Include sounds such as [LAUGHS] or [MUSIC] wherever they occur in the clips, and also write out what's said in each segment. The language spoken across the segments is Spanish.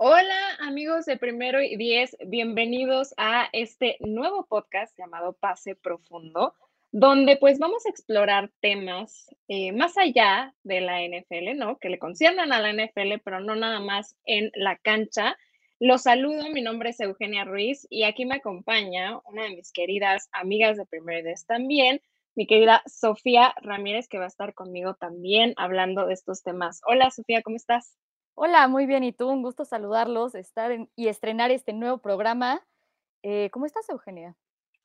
Hola amigos de Primero y Diez, bienvenidos a este nuevo podcast llamado Pase Profundo, donde pues vamos a explorar temas eh, más allá de la NFL, ¿no? Que le conciernan a la NFL, pero no nada más en la cancha. Los saludo, mi nombre es Eugenia Ruiz y aquí me acompaña una de mis queridas amigas de Primero y Diez también, mi querida Sofía Ramírez, que va a estar conmigo también hablando de estos temas. Hola Sofía, ¿cómo estás? Hola, muy bien. ¿Y tú? Un gusto saludarlos, estar y estrenar este nuevo programa. Eh, ¿Cómo estás, Eugenia?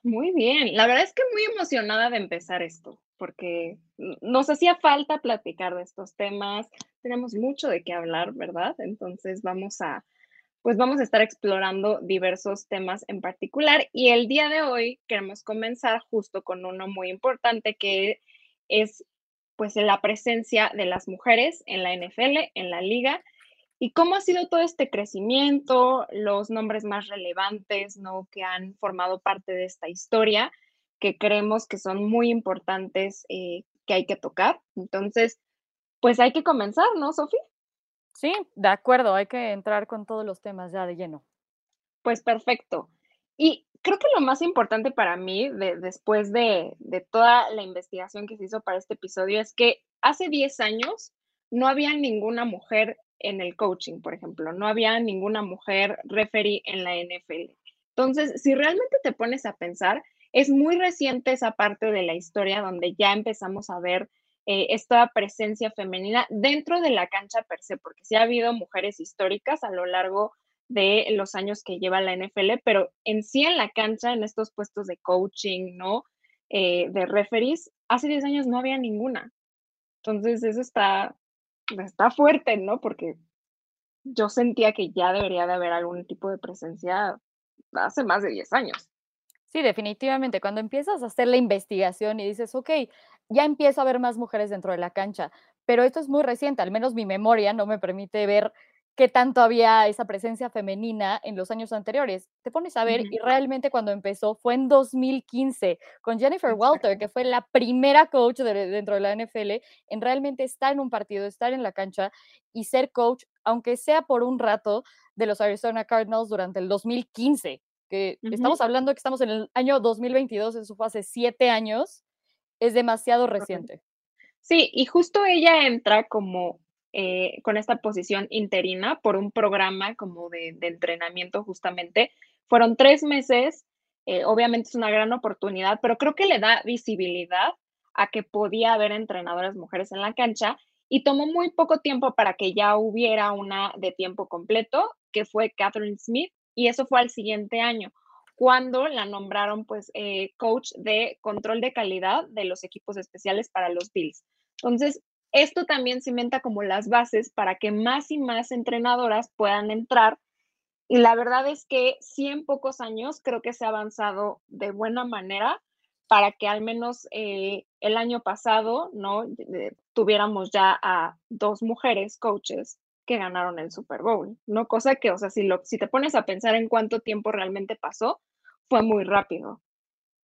Muy bien. La verdad es que muy emocionada de empezar esto, porque nos hacía falta platicar de estos temas. Tenemos mucho de qué hablar, ¿verdad? Entonces vamos a, pues vamos a estar explorando diversos temas en particular. Y el día de hoy queremos comenzar justo con uno muy importante que es pues la presencia de las mujeres en la NFL, en la liga ¿Y cómo ha sido todo este crecimiento, los nombres más relevantes, ¿no? Que han formado parte de esta historia, que creemos que son muy importantes, eh, que hay que tocar. Entonces, pues hay que comenzar, ¿no, Sofía? Sí, de acuerdo, hay que entrar con todos los temas ya de lleno. Pues perfecto. Y creo que lo más importante para mí, después de, de toda la investigación que se hizo para este episodio, es que hace 10 años no había ninguna mujer en el coaching, por ejemplo. No había ninguna mujer referee en la NFL. Entonces, si realmente te pones a pensar, es muy reciente esa parte de la historia donde ya empezamos a ver eh, esta presencia femenina dentro de la cancha per se, porque sí ha habido mujeres históricas a lo largo de los años que lleva la NFL, pero en sí en la cancha, en estos puestos de coaching, ¿no? Eh, de referees, hace 10 años no había ninguna. Entonces, eso está, está fuerte, ¿no? Porque yo sentía que ya debería de haber algún tipo de presencia hace más de 10 años. Sí, definitivamente. Cuando empiezas a hacer la investigación y dices, ok, ya empiezo a ver más mujeres dentro de la cancha, pero esto es muy reciente, al menos mi memoria no me permite ver qué tanto había esa presencia femenina en los años anteriores. Te pones a ver y realmente cuando empezó fue en 2015 con Jennifer Walter, que fue la primera coach dentro de la NFL en realmente estar en un partido, estar en la cancha y ser coach, aunque sea por un rato, de los Arizona Cardinals durante el 2015, que estamos hablando que estamos en el año 2022, eso fue hace siete años, es demasiado reciente. Sí, y justo ella entra como eh, con esta posición interina por un programa como de, entrenamiento justamente. Fueron tres meses, eh, obviamente es una gran oportunidad, pero creo que le da visibilidad a que podía haber entrenadoras mujeres en la cancha y tomó muy poco tiempo para que ya hubiera una de tiempo completo, que fue Catherine Smith, y eso fue al siguiente año, cuando la nombraron pues eh, coach de control de calidad de los equipos especiales para los Bills. Entonces, esto también cimenta como las bases para que más y más entrenadoras puedan entrar. Y la verdad es que sí en pocos años creo que se ha avanzado de buena manera para que al menos eh, el año pasado no tuviéramos ya a dos mujeres coaches que ganaron el Super Bowl, ¿no? Cosa que, o sea, si, lo, si te pones a pensar en cuánto tiempo realmente pasó, fue muy rápido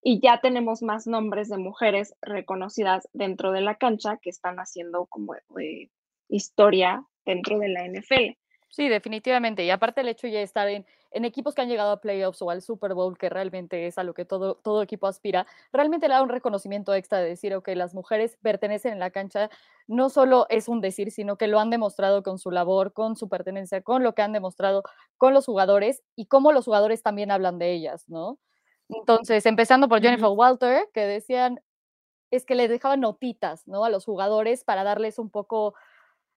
y ya tenemos más nombres de mujeres reconocidas dentro de la cancha que están haciendo como historia dentro de la NFL. Sí, definitivamente. Y aparte el hecho de estar en, en, equipos que han llegado a playoffs o al Super Bowl, que realmente es a lo que todo, todo equipo aspira, realmente le da un reconocimiento extra de decir, ok, las mujeres pertenecen en la cancha, no solo es un decir, sino que lo han demostrado con su labor, con su pertenencia, con lo que han demostrado con los jugadores y cómo los jugadores también hablan de ellas, ¿no? Entonces, empezando por Jennifer Walter, que decían, es que les dejaban notitas, ¿no? A los jugadores para darles un poco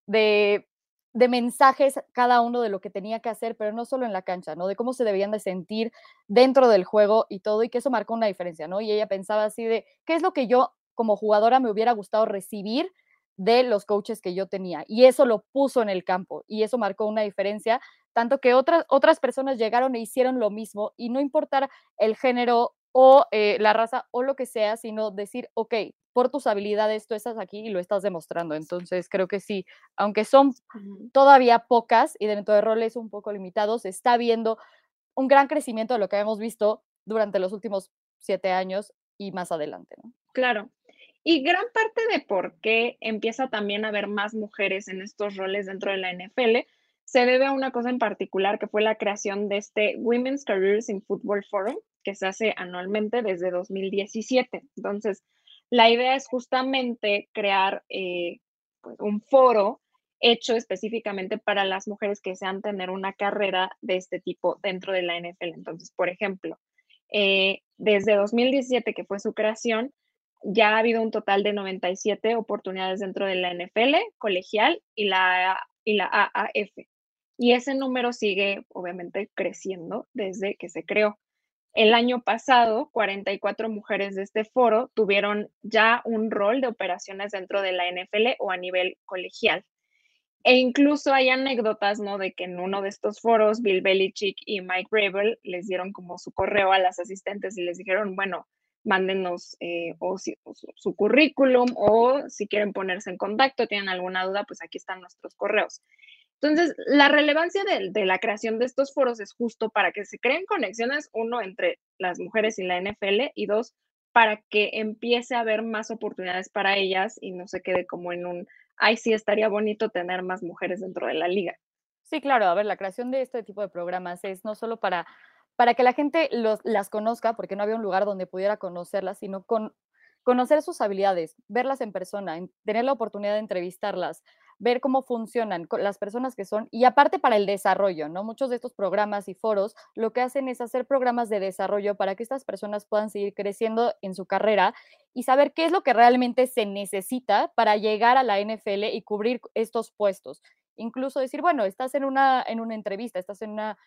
de, de mensajes cada uno de lo que tenía que hacer, pero no solo en la cancha, ¿no? De cómo se debían de sentir dentro del juego y todo, y que eso marcó una diferencia, ¿no? Y ella pensaba así de, ¿qué es lo que yo como jugadora me hubiera gustado recibir de los coaches que yo tenía. Y eso lo puso en el campo y eso marcó una diferencia, tanto que otras, otras personas llegaron e hicieron lo mismo y no importar el género o eh, la raza o lo que sea, sino decir, ok, por tus habilidades tú estás aquí y lo estás demostrando. Entonces creo que sí, aunque son todavía pocas y dentro de roles un poco limitados, está viendo un gran crecimiento de lo que hemos visto durante los últimos siete años y más adelante. ¿no? Claro. Y gran parte de por qué empieza también a haber más mujeres en estos roles dentro de la NFL se debe a una cosa en particular que fue la creación de este Women's Careers in Football Forum, que se hace anualmente desde 2017. Entonces, la idea es justamente crear eh, pues, un foro hecho específicamente para las mujeres que desean tener una carrera de este tipo dentro de la NFL. Entonces, por ejemplo, eh, desde 2017, que fue su creación, ya ha habido un total de 97 oportunidades dentro de la NFL, colegial y la, y la AAF. Y ese número sigue, obviamente, creciendo desde que se creó. El año pasado, 44 mujeres de este foro tuvieron ya un rol de operaciones dentro de la NFL o a nivel colegial. E incluso hay anécdotas, ¿no? De que en uno de estos foros, Bill Belichick y Mike Rabel les dieron como su correo a las asistentes y les dijeron, bueno, mándenos eh, o, su, currículum o si quieren ponerse en contacto, tienen alguna duda, pues aquí están nuestros correos. Entonces, la relevancia de, la creación de estos foros es justo para que se creen conexiones, uno, entre las mujeres y la NFL, y dos, para que empiece a haber más oportunidades para ellas y no se quede como en un, ay, sí, estaría bonito tener más mujeres dentro de la liga. Sí, claro, a ver, la creación de este tipo de programas es no solo para, para que la gente los, las conozca, porque no había un lugar donde pudiera conocerlas, sino con conocer sus habilidades, verlas en persona, tener la oportunidad de entrevistarlas, ver cómo funcionan las personas que son y aparte para el desarrollo, ¿no? Muchos de estos programas y foros lo que hacen es hacer programas de desarrollo para que estas personas puedan seguir creciendo en su carrera y saber qué es lo que realmente se necesita para llegar a la NFL y cubrir estos puestos. Incluso decir, bueno, estás en una, en una entrevista, estás en una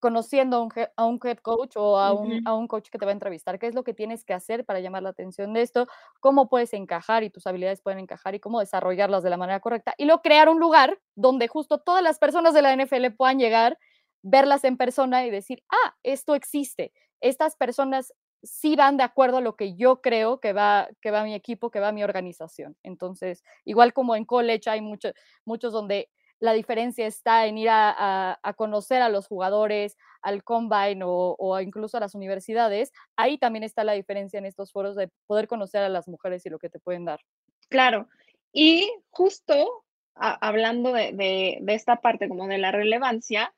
conociendo a un, a un head coach o a un, a un, coach que te va a entrevistar, qué es lo que tienes que hacer para llamar la atención de esto, cómo puedes encajar y tus habilidades pueden encajar y cómo desarrollarlas de la manera correcta. Y luego crear un lugar donde justo todas las personas de la NFL puedan llegar, verlas en persona y decir, ah, esto existe. Estas personas sí van de acuerdo a lo que yo creo que va, que va mi equipo, que va mi organización. Entonces, igual como en college hay muchos muchos donde la diferencia está en ir a, conocer a los jugadores, al combine o, incluso a las universidades. Ahí también está la diferencia en estos foros de poder conocer a las mujeres y lo que te pueden dar. Claro. Y justo hablando de, esta parte como de la relevancia,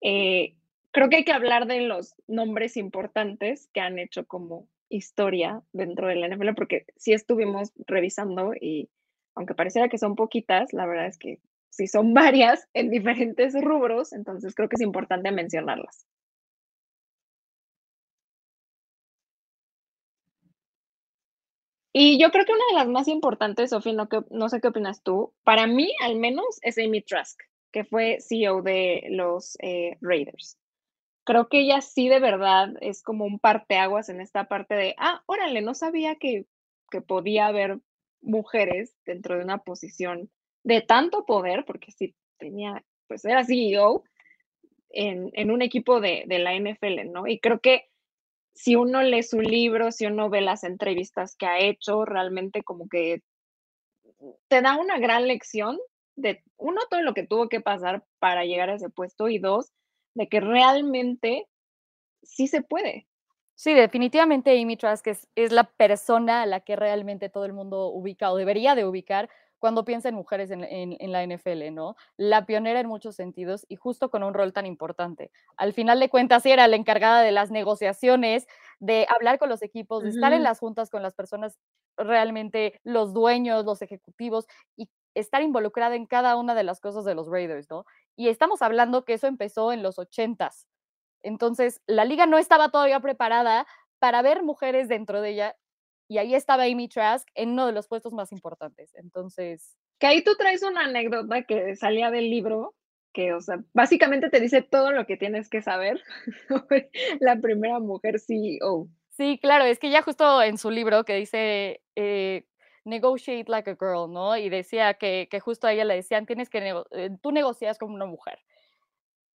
eh, creo que hay que hablar de los nombres importantes que han hecho como historia dentro de la NFL, porque sí estuvimos revisando y aunque pareciera que son poquitas, la verdad es que si son [LAUGHS] varias en diferentes rubros, entonces creo que es importante mencionarlas. Y yo creo que una de las más importantes, Sofía, no, sé qué opinas tú, para mí al menos es Amy Trask, que fue CEO de los eh, Raiders. Creo que ella sí de verdad es como un parteaguas en esta parte de, ah, órale, no sabía que, que podía haber mujeres dentro de una posición de tanto poder, porque sí tenía, pues era CEO en, en un equipo de, de, la NFL, ¿no? Y creo que si uno lee su libro, si uno ve las entrevistas que ha hecho, realmente como que te da una gran lección de, uno, todo lo que tuvo que pasar para llegar a ese puesto y dos, de que realmente sí se puede. Sí, definitivamente Amy Trask es, es la persona a la que realmente todo el mundo ubica o debería de ubicar cuando piensa en mujeres en, la NFL, ¿no? La pionera en muchos sentidos y justo con un rol tan importante. Al final de cuentas, era la encargada de las negociaciones, de hablar con los equipos, de estar en las juntas con las personas realmente, los dueños, los ejecutivos y estar involucrada en cada una de las cosas de los Raiders, ¿no? Y estamos hablando que eso empezó en los ochentas. Entonces, la liga no estaba todavía preparada para ver mujeres dentro de ella y ahí estaba Amy Trask en uno de los puestos más importantes. Entonces... Que ahí tú traes una anécdota que salía del libro, que, o sea, básicamente te dice todo lo que tienes que saber [LAUGHS] la primera mujer CEO. Sí, claro, es que ya justo en su libro que dice, eh, negotiate like a girl, ¿no? Y decía que, que justo a ella le decían, tienes que, eh, tú negocias como una mujer.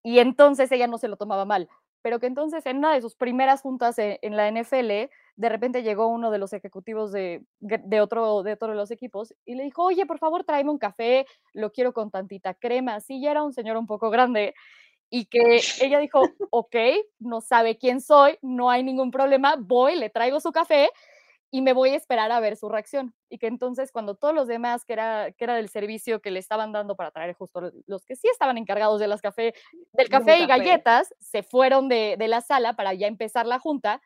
Y entonces ella no se lo tomaba mal, pero que entonces en una de sus primeras juntas en, en la NFL, de repente llegó uno de los ejecutivos de, de, otro, de otro de los equipos y le dijo, oye, por favor, tráeme un café, lo quiero con tantita crema. Sí, ya era un señor un poco grande y que ella dijo, ok, no sabe quién soy, no hay ningún problema, voy, le traigo su café y me voy a esperar a ver su reacción. Y que entonces cuando todos los demás, que era, que era del servicio que le estaban dando para traer justo los que sí estaban encargados de las café, del café y galletas, se fueron de, de la sala para ya empezar la junta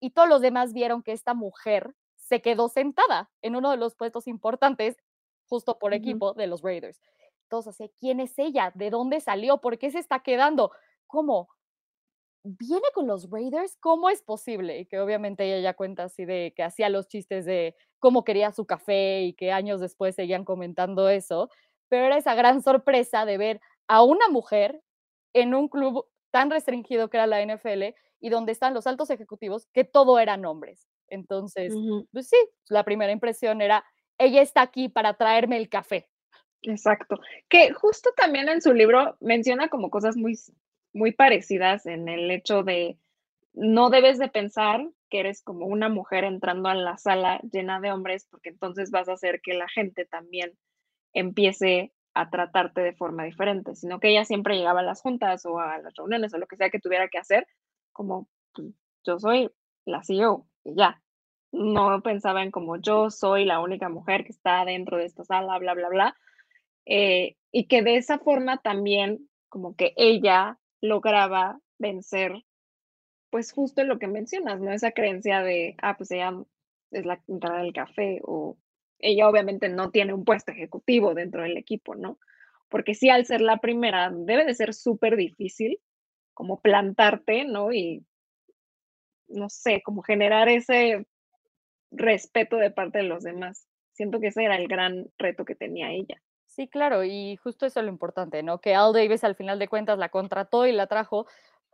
y todos los demás vieron que esta mujer se quedó sentada en uno de los puestos importantes justo por equipo de los Raiders. Entonces, ¿quién es ella? ¿De dónde salió? ¿Por qué se está quedando? ¿Cómo? ¿Viene con los Raiders? ¿Cómo es posible? Y que obviamente ella ya cuenta así de que hacía los chistes de cómo quería su café y que años después seguían comentando eso, pero era esa gran sorpresa de ver a una mujer en un club tan restringido que era la NFL y donde están los altos ejecutivos, que todo eran hombres. Entonces, pues sí, la primera impresión era, ella está aquí para traerme el café. Exacto. Que justo también en su libro menciona como cosas muy, muy parecidas en el hecho de no debes de pensar que eres como una mujer entrando a la sala llena de hombres, porque entonces vas a hacer que la gente también empiece a tratarte de forma diferente, sino que ella siempre llegaba a las juntas o a las reuniones o lo que sea que tuviera que hacer, como pues, yo soy la CEO y ya. No pensaba en como yo soy la única mujer que está dentro de esta sala, bla, bla, bla, eh, y que de esa forma también como que ella lograba vencer, pues justo lo que mencionas, ¿no? Esa creencia de, ah, pues ella es la entrada del café o ella obviamente no tiene un puesto ejecutivo dentro del equipo, ¿no? Porque sí, al ser la primera, debe de ser súper difícil como plantarte, ¿no? Y, no sé, como generar ese respeto de parte de los demás. Siento que ese era el gran reto que tenía ella. Sí, claro, y justo eso es lo importante, ¿no? Que Al Davis al final de cuentas la contrató y la trajo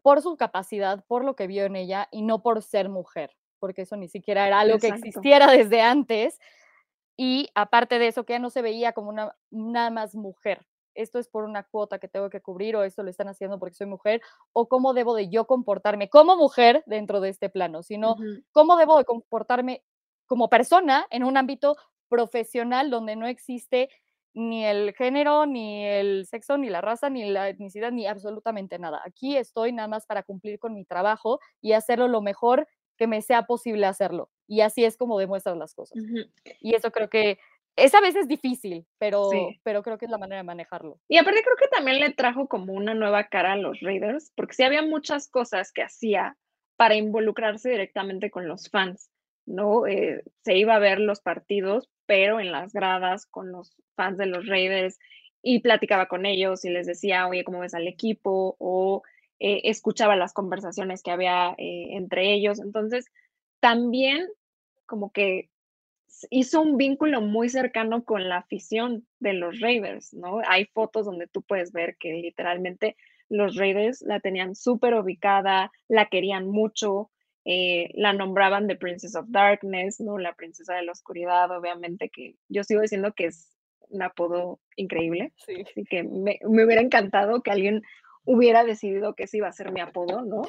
por su capacidad, por lo que vio en ella y no por ser mujer, porque eso ni siquiera era algo que existiera desde antes. Y aparte de eso, que ya no se veía como una nada más mujer. Esto es por una cuota que tengo que cubrir o esto lo están haciendo porque soy mujer o cómo debo de yo comportarme como mujer dentro de este plano, sino cómo debo de comportarme como persona en un ámbito profesional donde no existe ni el género, ni el sexo, ni la raza, ni la etnicidad, ni absolutamente nada. Aquí estoy nada más para cumplir con mi trabajo y hacerlo lo mejor que me sea posible hacerlo. Y así es como demuestras las cosas. Y eso creo que es a veces difícil, pero, pero creo que es la manera de manejarlo. Y aparte creo que también le trajo como una nueva cara a los Raiders, porque sí había muchas cosas que hacía para involucrarse directamente con los fans, ¿no? Eh, se iba a ver los partidos, pero en las gradas con los fans de los Raiders y platicaba con ellos y les decía, oye, ¿cómo ves al equipo? O eh, escuchaba las conversaciones que había eh, entre ellos. Entonces, también como que hizo un vínculo muy cercano con la afición de los Raiders, ¿no? Hay fotos donde tú puedes ver que literalmente los Raiders la tenían súper ubicada, la querían mucho, eh, la nombraban The Princess of Darkness, ¿no? La princesa de la oscuridad, obviamente que yo sigo diciendo que es un apodo increíble, sí. así que me, hubiera encantado que alguien hubiera decidido que ese iba a ser mi apodo, ¿no?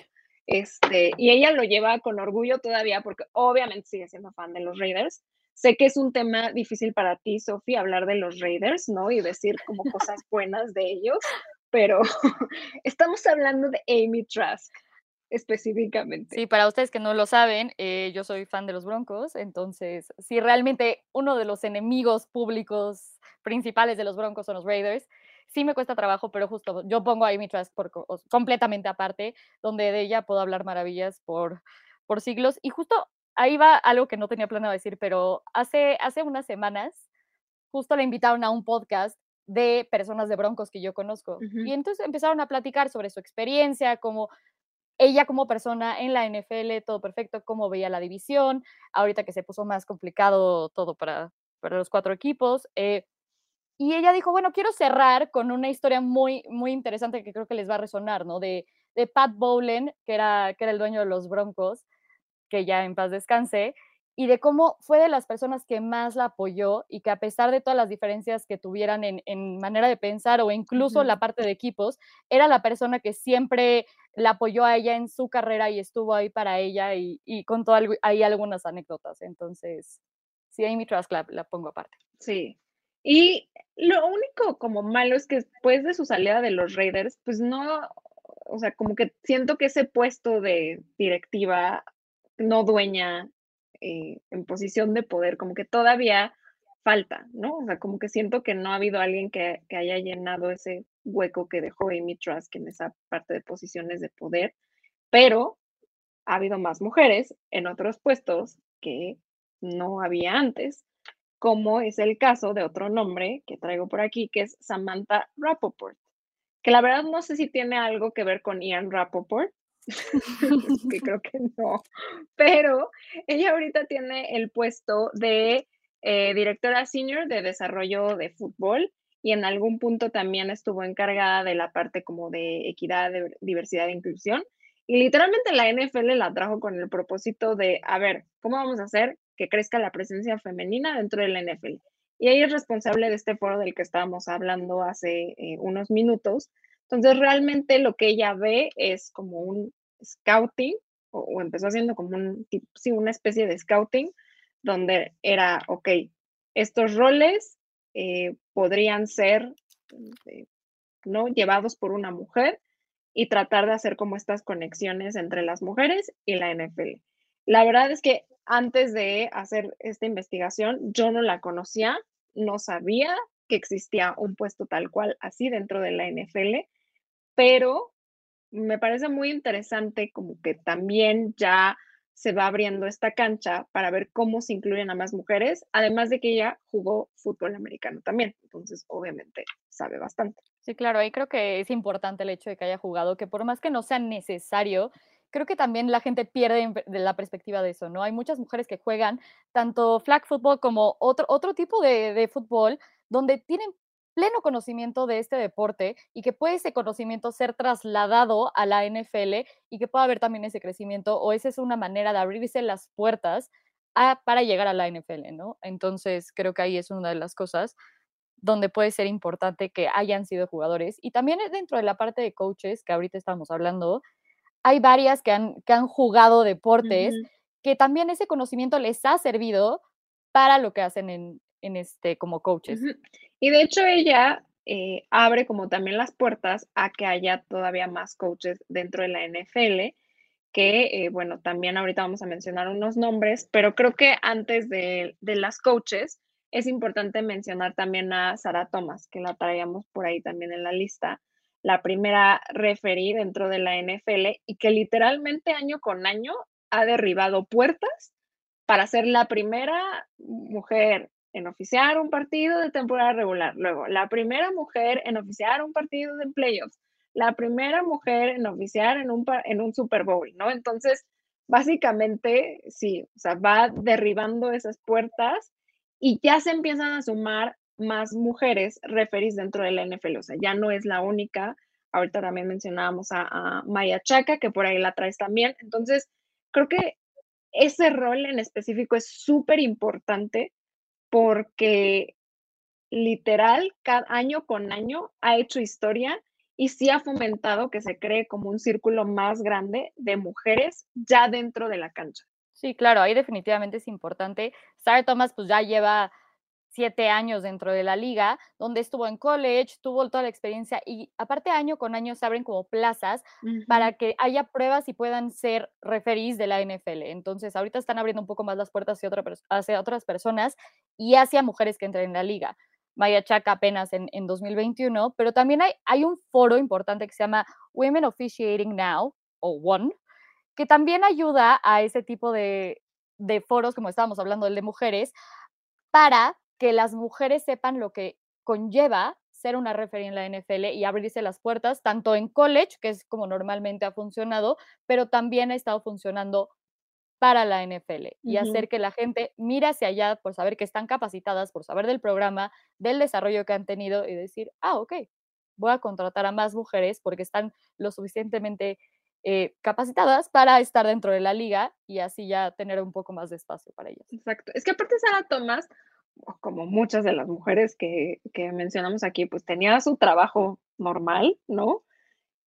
Este, y ella lo lleva con orgullo todavía porque obviamente sigue siendo fan de los Raiders. Sé que es un tema difícil para ti, Sofía, hablar de los Raiders, ¿no? Y decir como cosas [LAUGHS] buenas de ellos, pero [LAUGHS] estamos hablando de Amy Trask específicamente. Sí, para ustedes que no lo saben, eh, yo soy fan de los Broncos, entonces, si realmente uno de los enemigos públicos principales de los Broncos son los Raiders, sí me cuesta trabajo, pero justo yo pongo a Amy Trask por, completamente aparte, donde de ella puedo hablar maravillas por, por siglos. Y justo ahí va algo que no tenía planeado decir, pero hace, hace unas semanas justo le invitaron a un podcast de personas de Broncos que yo conozco. Y entonces empezaron a platicar sobre su experiencia, cómo ella como persona en la NFL, todo perfecto, cómo veía la división, ahorita que se puso más complicado todo para, para los cuatro equipos. Eh, y ella dijo, bueno, quiero cerrar con una historia muy, muy interesante que creo que les va a resonar, ¿no? De, de Pat Bowlen, que era, que era el dueño de los Broncos, que ya en paz descanse, y de cómo fue de las personas que más la apoyó y que a pesar de todas las diferencias que tuvieran en, manera de pensar o incluso la parte de equipos, era la persona que siempre la apoyó a ella en su carrera y estuvo ahí para ella y, y contó ahí algunas anécdotas. Entonces, sí, Amy Trask la, la pongo aparte. Sí. Y lo único como malo es que después de su salida de los Raiders, pues no, o sea, como que siento que ese puesto de directiva no dueña eh, en posición de poder, como que todavía falta, ¿no? O sea, como que siento que no ha habido alguien que, haya llenado ese hueco que dejó Amy Trask en esa parte de posiciones de poder, pero ha habido más mujeres en otros puestos que no había antes, como es el caso de otro nombre que traigo por aquí, que es Samantha Rappaport, que la verdad no sé si tiene algo que ver con Ian Rappaport, [LAUGHS] que creo que no, pero ella ahorita tiene el puesto de eh, directora senior de desarrollo de fútbol y en algún punto también estuvo encargada de la parte como de equidad, de diversidad e inclusión. Y literalmente la NFL la trajo con el propósito de, a ver, ¿cómo vamos a hacer que crezca la presencia femenina dentro de la NFL? Y ella es responsable de este foro del que estábamos hablando hace eh, unos minutos, entonces, realmente lo que ella ve es como un scouting, o, empezó haciendo como un, sí, una especie de scouting, donde era, ok, estos roles eh, podrían ser, eh, ¿no? Llevados por una mujer y tratar de hacer como estas conexiones entre las mujeres y la NFL. La verdad es que antes de hacer esta investigación, yo no la conocía, no sabía que existía un puesto tal cual así dentro de la NFL pero me parece muy interesante como que también ya se va abriendo esta cancha para ver cómo se incluyen a más mujeres, además de que ella jugó fútbol americano también, entonces obviamente sabe bastante. Sí, claro, ahí creo que es importante el hecho de que haya jugado, que por más que no sea necesario, creo que también la gente pierde de la perspectiva de eso, ¿no? Hay muchas mujeres que juegan tanto flag football como otro, otro tipo de, de fútbol donde tienen pleno conocimiento de este deporte y que puede ese conocimiento ser trasladado a la NFL y que pueda haber también ese crecimiento o esa es una manera de abrirse las puertas para llegar a la NFL, ¿no? Entonces creo que ahí es una de las cosas donde puede ser importante que hayan sido jugadores y también dentro de la parte de coaches que ahorita estamos hablando, hay varias que han, que han jugado deportes que también ese conocimiento les ha servido para lo que hacen en, en este, como coaches. Y de hecho ella eh, abre como también las puertas a que haya todavía más coaches dentro de la NFL, que eh, bueno, también ahorita vamos a mencionar unos nombres, pero creo que antes de, de las coaches es importante mencionar también a Sara Thomas, que la traíamos por ahí también en la lista, la primera referee dentro de la NFL y que literalmente año con año ha derribado puertas para ser la primera mujer en oficiar un partido de temporada regular. Luego, la primera mujer en oficiar un partido de playoffs. La primera mujer en oficiar en un, en un Super Bowl, ¿no? Entonces, básicamente, sí, o sea, va derribando esas puertas y ya se empiezan a sumar más mujeres referís dentro de la NFL. O sea, ya no es la única. Ahorita también mencionábamos a, a Maya Chaca, que por ahí la traes también. Entonces, creo que ese rol en específico es súper importante porque literal, cada año con año ha hecho historia y sí ha fomentado que se cree como un círculo más grande de mujeres ya dentro de la cancha. Sí, claro, ahí definitivamente es importante. Sarah Thomas pues ya lleva siete años dentro de la liga, donde estuvo en college, tuvo toda la experiencia y aparte año con año se abren como plazas para que haya pruebas y puedan ser referís de la NFL. Entonces, ahorita están abriendo un poco más las puertas hacia, otra, hacia otras personas y hacia mujeres que entren en la liga. Maya Chaca apenas en, en 2021, pero también hay, hay un foro importante que se llama Women Officiating Now, o ONE, que también ayuda a ese tipo de, de foros, como estábamos hablando, el de mujeres, para que las mujeres sepan lo que conlleva ser una referee en la NFL y abrirse las puertas, tanto en college, que es como normalmente ha funcionado, pero también ha estado funcionando para la NFL y hacer que la gente mire hacia allá por saber que están capacitadas, por saber del programa, del desarrollo que han tenido y decir, ah, ok, voy a contratar a más mujeres porque están lo suficientemente eh, capacitadas para estar dentro de la liga y así ya tener un poco más de espacio para ellas. Exacto. Es que aparte Sara Tomás, como muchas de las mujeres que, que mencionamos aquí, pues tenía su trabajo normal, ¿no?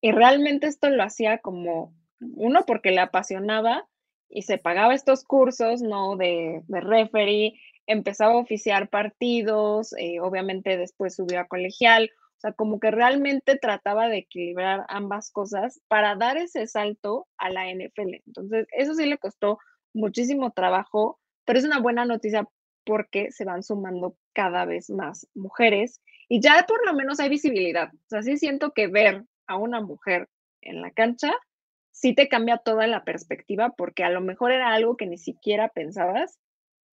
Y realmente esto lo hacía como, uno, porque le apasionaba y se pagaba estos cursos, ¿no? De, de referee, empezaba a oficiar partidos, eh, obviamente después subió a colegial, o sea, como que realmente trataba de equilibrar ambas cosas para dar ese salto a la NFL. Entonces, eso sí le costó muchísimo trabajo, pero es una buena noticia porque se van sumando cada vez más mujeres y ya por lo menos hay visibilidad. O sea, sí siento que ver a una mujer en la cancha sí te cambia toda la perspectiva porque a lo mejor era algo que ni siquiera pensabas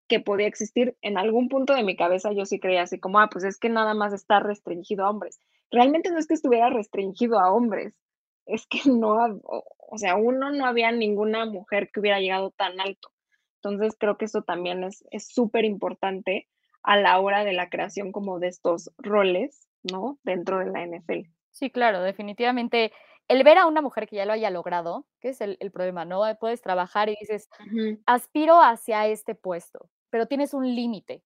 que podía existir. En algún punto de mi cabeza yo sí creía así como, ah, pues es que nada más está restringido a hombres. Realmente no es que estuviera restringido a hombres, es que no, o sea, uno no había ninguna mujer que hubiera llegado tan alto. Entonces creo que eso también es súper importante a la hora de la creación como de estos roles, ¿no? Dentro de la NFL. Sí, claro, definitivamente. El ver a una mujer que ya lo haya logrado, que es el, problema, ¿no? Puedes trabajar y dices, aspiro hacia este puesto, pero tienes un límite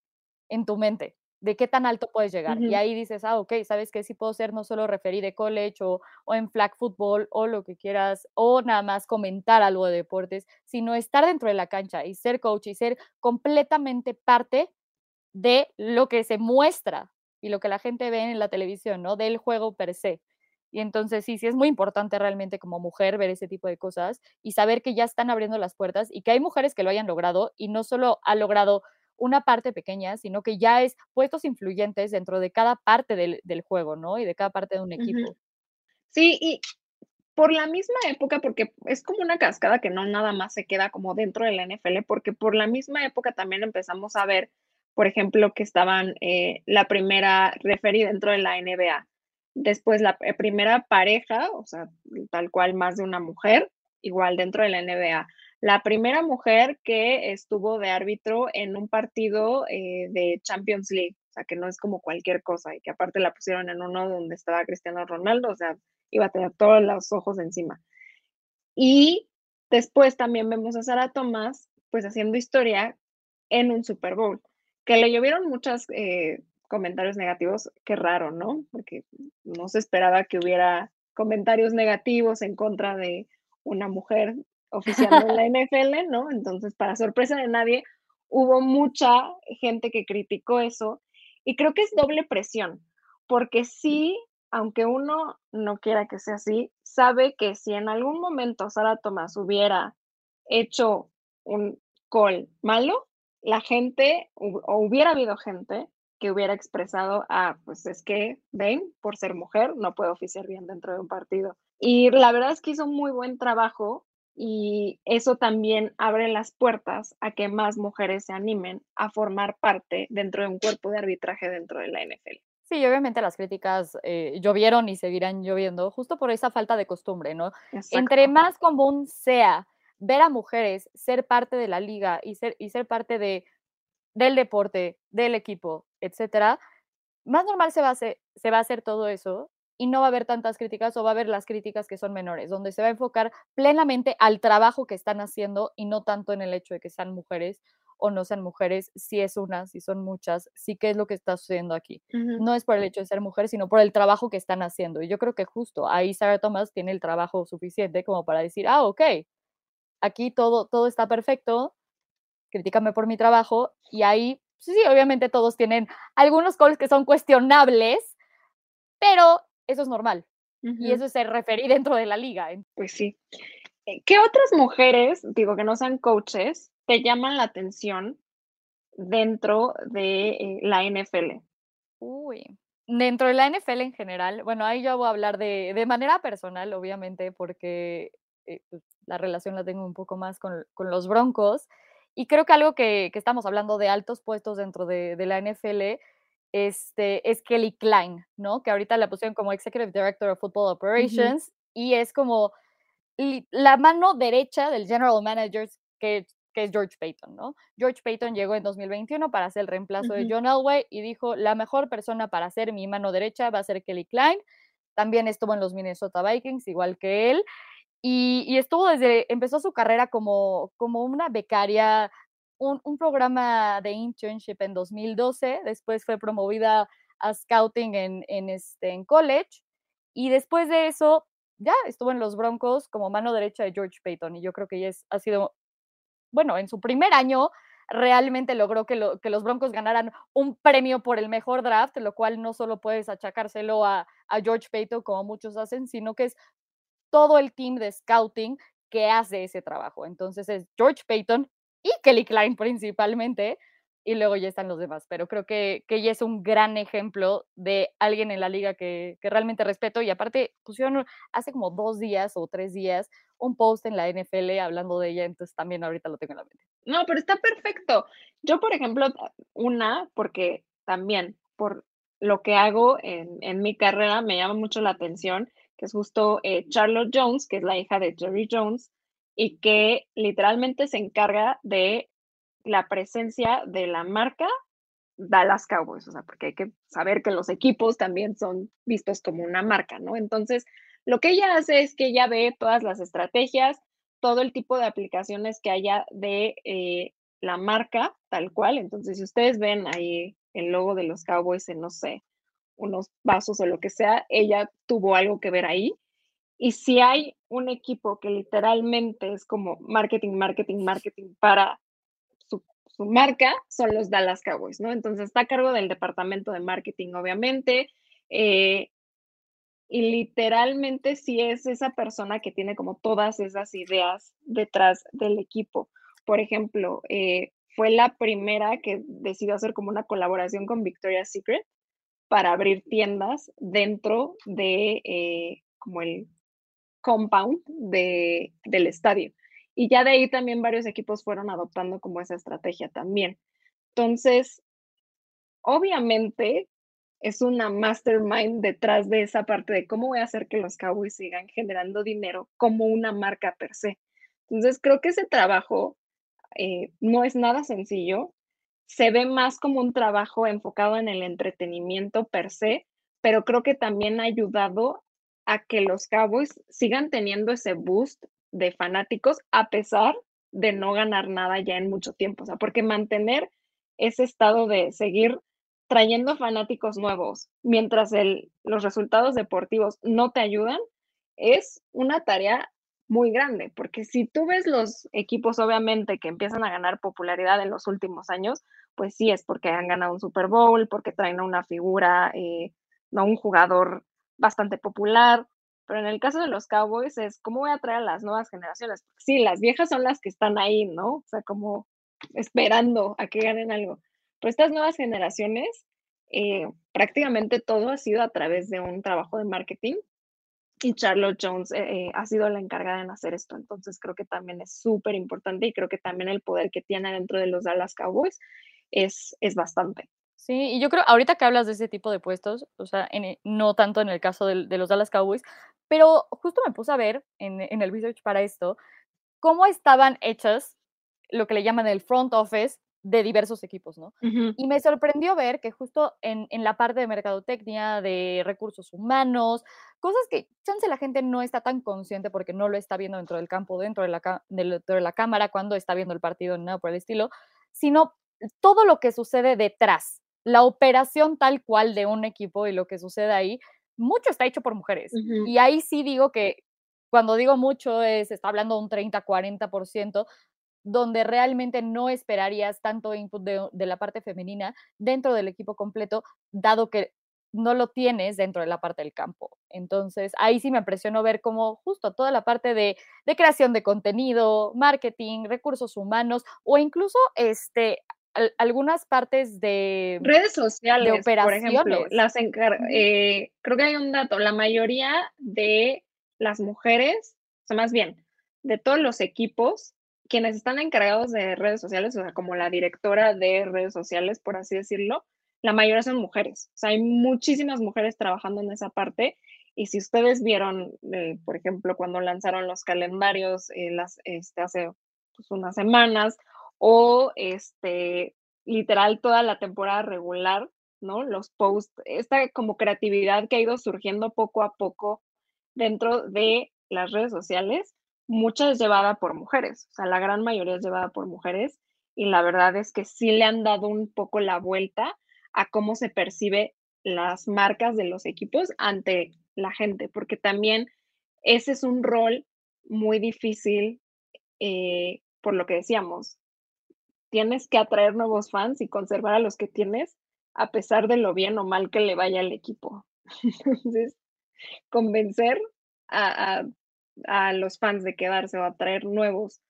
en tu mente de qué tan alto puedes llegar. Y ahí dices, ah, ok, ¿sabes qué? Si puedo ser no solo referí de college o, o, en flag football o lo que quieras, o nada más comentar algo de deportes, sino estar dentro de la cancha y ser coach y ser completamente parte de lo que se muestra y lo que la gente ve en la televisión, ¿no? Del juego per se. Y entonces sí, sí es muy importante realmente como mujer ver ese tipo de cosas y saber que ya están abriendo las puertas y que hay mujeres que lo hayan logrado y no solo ha logrado una parte pequeña, sino que ya es puestos influyentes dentro de cada parte del, juego, ¿no? Y de cada parte de un equipo. Sí, y por la misma época, porque es como una cascada que no nada más se queda como dentro de la NFL, porque por la misma época también empezamos a ver por ejemplo, que estaban eh, la primera referida dentro de la NBA, después la eh, primera pareja, o sea, tal cual más de una mujer, igual dentro de la NBA. La primera mujer que estuvo de árbitro en un partido eh, de Champions League, o sea, que no es como cualquier cosa y que aparte la pusieron en uno donde estaba Cristiano Ronaldo, o sea, iba a tener todos los ojos encima. Y después también vemos a Sara Thomas, pues haciendo historia en un Super Bowl que le llovieron muchos eh, comentarios negativos, qué raro, ¿no? Porque no se esperaba que hubiera comentarios negativos en contra de una mujer oficiando en la [LAUGHS] NFL, ¿no? Entonces, para sorpresa de nadie, hubo mucha gente que criticó eso y creo que es doble presión, porque sí, aunque uno no quiera que sea así, sabe que si en algún momento Sara Tomás hubiera hecho un call malo, la gente, o hubiera habido gente que hubiera expresado, ah, pues es que, ven, por ser mujer, no puedo oficiar bien dentro de un partido. Y la verdad es que hizo un muy buen trabajo y eso también abre las puertas a que más mujeres se animen a formar parte dentro de un cuerpo de arbitraje dentro de la NFL. Sí, obviamente las críticas eh, llovieron y seguirán lloviendo justo por esa falta de costumbre, ¿no? Entre más común sea ver a mujeres ser parte de la liga y ser, y ser parte de, del deporte, del equipo, etcétera, más normal se va, a hacer, se va a hacer todo eso y no va a haber tantas críticas o va a haber las críticas que son menores, donde se va a enfocar plenamente al trabajo que están haciendo y no tanto en el hecho de que sean mujeres o no sean mujeres, si es una, si son muchas, sí que es lo que está sucediendo aquí. No es por el hecho de ser mujer, sino por el trabajo que están haciendo. Y yo creo que justo ahí Sarah Thomas tiene el trabajo suficiente como para decir, ah, ok, aquí todo, todo está perfecto, críticame por mi trabajo y ahí, sí, sí, obviamente todos tienen algunos calls que son cuestionables, pero eso es normal. Y eso se referir [LAUGHS] dentro de la liga. Pues sí. Eh, ¿Qué otras mujeres, digo que no sean coaches, te llaman la atención dentro de eh, la NFL? Uy, dentro de la NFL en general, bueno, ahí yo voy a hablar de, de manera personal, obviamente, porque eh, pues, la relación la tengo un poco más con, los Broncos. Y creo que algo que, estamos hablando de altos puestos dentro de, la NFL este, es Kelly Klein, ¿no? Que ahorita la pusieron como Executive Director of Football Operations y es como la mano derecha del General Manager que, es George Payton, ¿no? George Payton llegó en 2021 para hacer el reemplazo de John Elway y dijo, la mejor persona para ser mi mano derecha va a ser Kelly Klein. También estuvo en los Minnesota Vikings, igual que él. y, estuvo desde, empezó su carrera como, como una becaria, un, programa de internship en 2012, después fue promovida a scouting en, en, este, en college, y después de eso ya estuvo en los Broncos como mano derecha de George Payton, y yo creo que ya ha sido, bueno, en su primer año realmente logró que, lo, que, los Broncos ganaran un premio por el mejor draft, lo cual no solo puedes achacárselo a, a George Payton como muchos hacen, sino que es todo el team de scouting que hace ese trabajo. Entonces es George Payton y Kelly Klein principalmente, y luego ya están los demás. Pero creo que, que ella es un gran ejemplo de alguien en la liga que, que, realmente respeto. Y aparte, pusieron hace como dos días o tres días un post en la NFL hablando de ella, entonces también ahorita lo tengo en la mente. No, pero está perfecto. Yo, por ejemplo, una, porque también por lo que hago en, en mi carrera me llama mucho la atención que es justo eh, Charlotte Jones, que es la hija de Jerry Jones, y que literalmente se encarga de la presencia de la marca Dallas Cowboys, o sea, porque hay que saber que los equipos también son vistos como una marca, ¿no? Entonces, lo que ella hace es que ella ve todas las estrategias, todo el tipo de aplicaciones que haya de eh, la marca tal cual. Entonces, si ustedes ven ahí el logo de los Cowboys en, no sé, unos vasos o lo que sea, ella tuvo algo que ver ahí. Y si hay un equipo que literalmente es como marketing, marketing, marketing para su, marca, son los Dallas Cowboys, ¿no? Entonces está a cargo del departamento de marketing, obviamente. Eh, y literalmente sí es esa persona que tiene como todas esas ideas detrás del equipo. Por ejemplo, eh, fue la primera que decidió hacer como una colaboración con Victoria's Secret para abrir tiendas dentro de eh, como el compound de, del estadio. Y ya de ahí también varios equipos fueron adoptando como esa estrategia también. Entonces, obviamente es una mastermind detrás de esa parte de cómo voy a hacer que los Cowboys sigan generando dinero como una marca per se. Entonces, creo que ese trabajo eh, no es nada sencillo se ve más como un trabajo enfocado en el entretenimiento per se, pero creo que también ha ayudado a que los Cowboys sigan teniendo ese boost de fanáticos a pesar de no ganar nada ya en mucho tiempo. O sea, porque mantener ese estado de seguir trayendo fanáticos nuevos mientras el, los resultados deportivos no te ayudan es una tarea muy grande, porque si tú ves los equipos obviamente que empiezan a ganar popularidad en los últimos años, pues sí es porque han ganado un Super Bowl, porque traen a una figura, eh, no un jugador bastante popular, pero en el caso de los Cowboys es cómo voy a traer a las nuevas generaciones. sí, las viejas son las que están ahí, ¿no? O sea, como esperando a que ganen algo. Pero estas nuevas generaciones, eh, prácticamente todo ha sido a través de un trabajo de marketing y Charlotte Jones eh, ha sido la encargada en hacer esto. Entonces creo que también es súper importante y creo que también el poder que tiene dentro de los Dallas Cowboys es, es bastante. Sí, y yo creo, ahorita que hablas de ese tipo de puestos, o sea, en, no tanto en el caso de, de, los Dallas Cowboys, pero justo me puse a ver en, en el research para esto, cómo estaban hechas lo que le llaman el front office de diversos equipos, ¿no? Y me sorprendió ver que justo en, en, la parte de mercadotecnia, de recursos humanos, cosas que chance la gente no está tan consciente porque no lo está viendo dentro del campo, dentro de la, dentro de la cámara, cuando está viendo el partido, nada por el estilo, sino todo lo que sucede detrás, la operación tal cual de un equipo y lo que sucede ahí, mucho está hecho por mujeres. Y ahí sí digo que cuando digo mucho es, está hablando de un 30, 40%, donde realmente no esperarías tanto input de, de, la parte femenina dentro del equipo completo, dado que no lo tienes dentro de la parte del campo. Entonces, ahí sí me impresionó ver cómo justo toda la parte de, de creación de contenido, marketing, recursos humanos o incluso este, algunas partes de redes sociales, de operaciones. por ejemplo, las eh, creo que hay un dato, la mayoría de las mujeres, o sea, más bien, de todos los equipos, quienes están encargados de redes sociales, o sea, como la directora de redes sociales, por así decirlo, la mayoría son mujeres. O sea, hay muchísimas mujeres trabajando en esa parte. Y si ustedes vieron, eh, por ejemplo, cuando lanzaron los calendarios eh, las, este, hace pues, unas semanas, o este, literal toda la temporada regular, ¿no? Los posts, esta como creatividad que ha ido surgiendo poco a poco dentro de las redes sociales, mucha es llevada por mujeres, o sea, la gran mayoría es llevada por mujeres y la verdad es que sí le han dado un poco la vuelta a cómo se percibe las marcas de los equipos ante la gente, porque también ese es un rol muy difícil, eh, por lo que decíamos, tienes que atraer nuevos fans y conservar a los que tienes a pesar de lo bien o mal que le vaya al equipo. [LAUGHS] Entonces, convencer a, los fans de quedarse o atraer nuevos,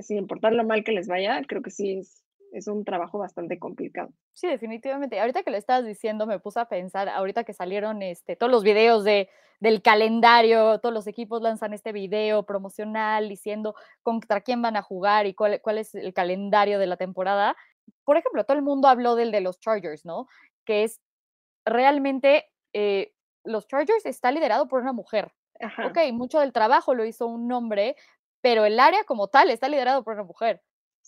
sin importar lo mal que les vaya, creo que sí es, es un trabajo bastante complicado. Sí, definitivamente. Ahorita que lo estabas diciendo, me puse a pensar, ahorita que salieron este, todos los videos de, del calendario, todos los equipos lanzan este video promocional diciendo contra quién van a jugar y cuál, cuál es el calendario de la temporada. Por ejemplo, todo el mundo habló del de los Chargers, ¿no? Que es realmente, eh, los Chargers está liderado por una mujer. Ok, mucho del trabajo lo hizo un hombre, pero el área como tal está liderado por una mujer.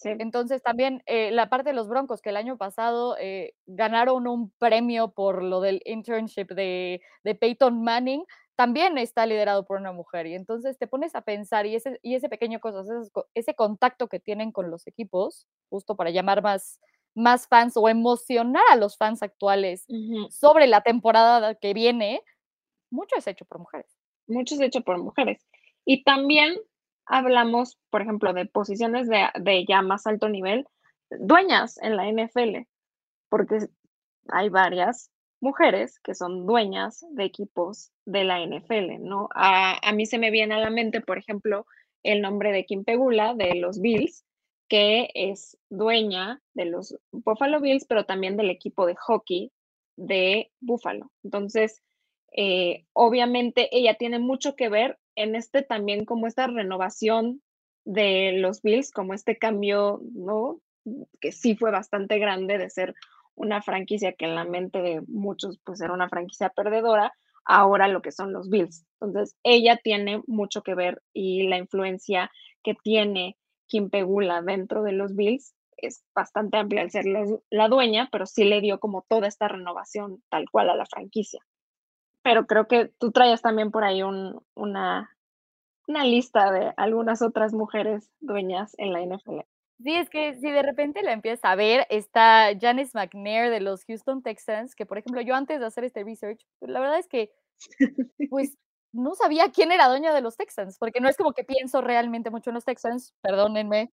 Entonces también eh, la parte de los Broncos que el año pasado eh, ganaron un premio por lo del internship de, de, Peyton Manning, también está liderado por una mujer. Y entonces te pones a pensar y ese, y ese pequeño cosas, ese, contacto que tienen con los equipos, justo para llamar más, más fans o emocionar a los fans actuales sobre la temporada que viene, mucho es hecho por mujeres. Mucho es hecho por mujeres. Y también hablamos, por ejemplo, de posiciones de, ya más alto nivel, dueñas en la NFL, porque hay varias mujeres que son dueñas de equipos de la NFL, ¿no? A, a, mí se me viene a la mente, por ejemplo, el nombre de Kim Pegula de los Bills, que es dueña de los Buffalo Bills, pero también del equipo de hockey de Buffalo. Entonces, eh, obviamente ella tiene mucho que ver en este también como esta renovación de los Bills, como este cambio, ¿no? Que sí fue bastante grande de ser una franquicia que en la mente de muchos pues era una franquicia perdedora, ahora lo que son los Bills. Entonces, ella tiene mucho que ver y la influencia que tiene Kim Pegula dentro de los Bills es bastante amplia al ser la dueña, pero sí le dio como toda esta renovación tal cual a la franquicia pero creo que tú traías también por ahí un, una, una lista de algunas otras mujeres dueñas en la NFL. Sí, es que si de repente la empiezas a ver, está Janice McNair de los Houston Texans, que por ejemplo yo antes de hacer este research, pues, la verdad es que [LAUGHS] pues no sabía quién era dueña de los Texans, porque no es como que pienso realmente mucho en los Texans, perdónenme.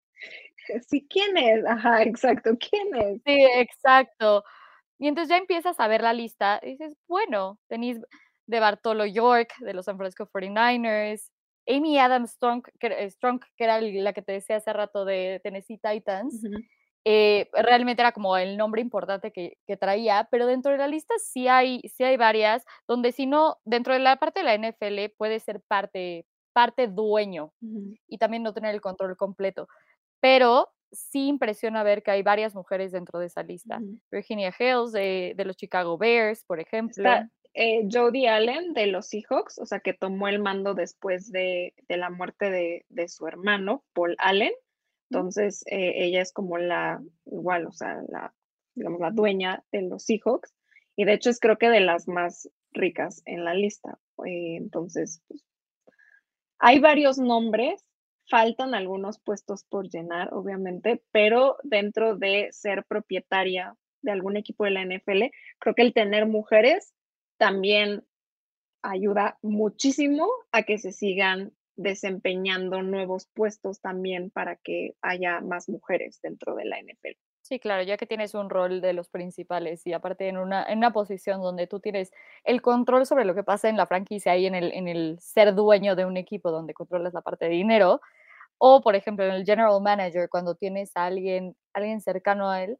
Sí, ¿quién es? Ajá, exacto, ¿quién es? Sí, exacto. Y entonces ya empiezas a ver la lista y dices, bueno, tenéis de Bartolo York, de los San Francisco 49ers, Amy Adams Strong, que, eh, Strong, que era la que te decía hace rato de Tennessee Titans, eh, realmente era como el nombre importante que, traía, pero dentro de la lista sí hay, sí hay varias, donde si no, dentro de la parte de la NFL puede ser parte, parte dueño y también no tener el control completo. Pero sí impresiona ver que hay varias mujeres dentro de esa lista. Virginia Hills de, los Chicago Bears, por ejemplo. Está, eh, Jodie Allen de los Seahawks, o sea, que tomó el mando después de, la muerte de, su hermano, Paul Allen. Entonces, eh, ella es como la, igual, o sea, la, digamos, la dueña de los Seahawks. Y de hecho es creo que de las más ricas en la lista. Eh, entonces, pues, hay varios nombres Faltan algunos puestos por llenar, obviamente, pero dentro de ser propietaria de algún equipo de la NFL, creo que el tener mujeres también ayuda muchísimo a que se sigan desempeñando nuevos puestos también para que haya más mujeres dentro de la NFL. Sí, claro, ya que tienes un rol de los principales y aparte en una, en una posición donde tú tienes el control sobre lo que pasa en la franquicia y en el, en el ser dueño de un equipo donde controlas la parte de dinero, o por ejemplo en el general manager, cuando tienes a alguien, alguien cercano a él,